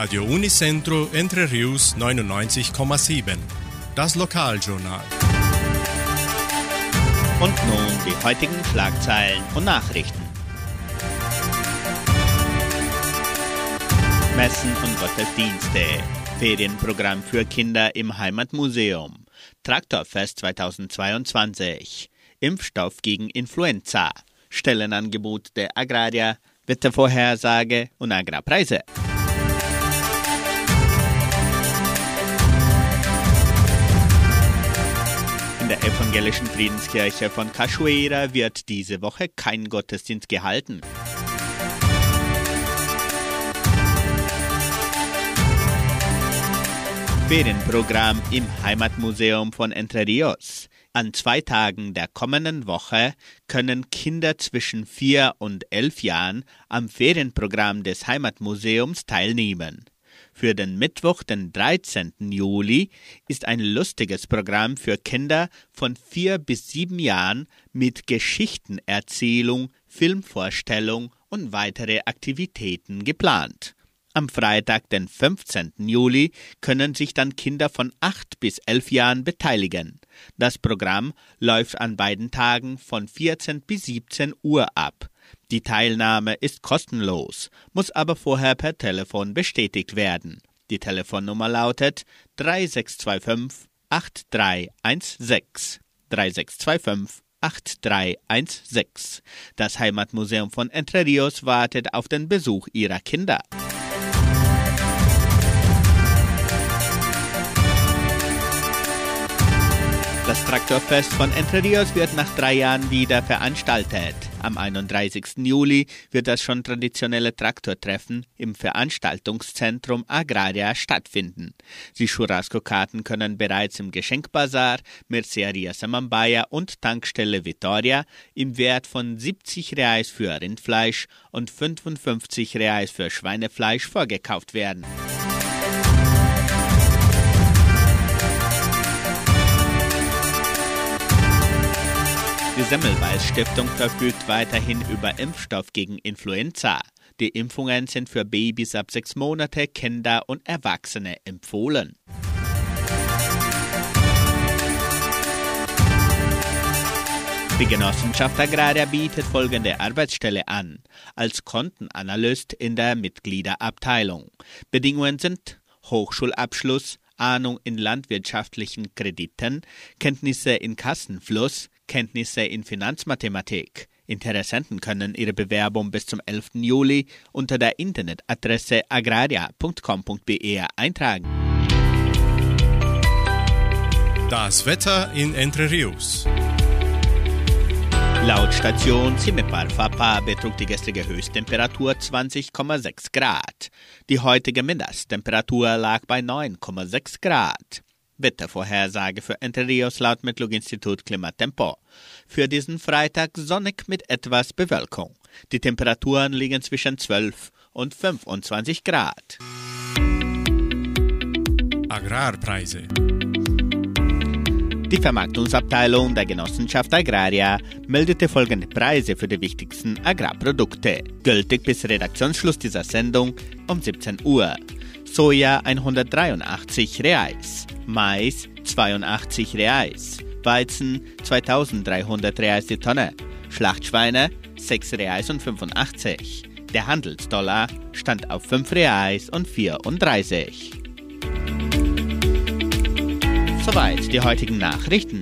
Radio Unicentro Entre Rius 99,7. Das Lokaljournal. Und nun die heutigen Schlagzeilen und Nachrichten. Messen und Gottesdienste. Ferienprogramm für Kinder im Heimatmuseum. Traktorfest 2022. Impfstoff gegen Influenza. Stellenangebot der Agraria. Wettervorhersage und Agrarpreise. Der evangelischen Friedenskirche von Cachoeira wird diese Woche kein Gottesdienst gehalten. Ferienprogramm im Heimatmuseum von Entre Rios. An zwei Tagen der kommenden Woche können Kinder zwischen vier und elf Jahren am Ferienprogramm des Heimatmuseums teilnehmen. Für den Mittwoch, den 13. Juli, ist ein lustiges Programm für Kinder von vier bis sieben Jahren mit Geschichtenerzählung, Filmvorstellung und weitere Aktivitäten geplant. Am Freitag, den 15. Juli, können sich dann Kinder von 8 bis 11 Jahren beteiligen. Das Programm läuft an beiden Tagen von 14 bis 17 Uhr ab. Die Teilnahme ist kostenlos, muss aber vorher per Telefon bestätigt werden. Die Telefonnummer lautet 3625 8316 3625 8316. Das Heimatmuseum von Entre Rios wartet auf den Besuch ihrer Kinder. Das Traktorfest von Entre Rios wird nach drei Jahren wieder veranstaltet. Am 31. Juli wird das schon traditionelle Traktortreffen im Veranstaltungszentrum Agraria stattfinden. Die Churrasco-Karten können bereits im Geschenkbazar, Merceria Samambaya und Tankstelle Vittoria im Wert von 70 Reais für Rindfleisch und 55 Reais für Schweinefleisch vorgekauft werden. Semmelweis Stiftung verfügt weiterhin über Impfstoff gegen Influenza. Die Impfungen sind für Babys ab sechs Monate, Kinder und Erwachsene empfohlen. Die Genossenschaft Agraria bietet folgende Arbeitsstelle an. Als Kontenanalyst in der Mitgliederabteilung. Bedingungen sind Hochschulabschluss, Ahnung in landwirtschaftlichen Krediten, Kenntnisse in Kassenfluss, Kenntnisse in Finanzmathematik. Interessenten können ihre Bewerbung bis zum 11. Juli unter der Internetadresse agraria.com.br eintragen. Das Wetter in Entre Rios. Laut Station Cimepar Fapa betrug die gestrige Höchsttemperatur 20,6 Grad. Die heutige Mindesttemperatur lag bei 9,6 Grad. Wettervorhersage für Entre Rios laut Metlog-Institut Klimatempo. Für diesen Freitag sonnig mit etwas Bewölkung. Die Temperaturen liegen zwischen 12 und 25 Grad. Agrarpreise. Die Vermarktungsabteilung der Genossenschaft Agraria meldete folgende Preise für die wichtigsten Agrarprodukte, gültig bis Redaktionsschluss dieser Sendung um 17 Uhr. Soja 183 Reais, Mais 82 Reais, Weizen 2300 Reais die Tonne, Schlachtschweine 6 Reais und 85. Der Handelsdollar stand auf 5 Reais und 34. Soweit die heutigen Nachrichten.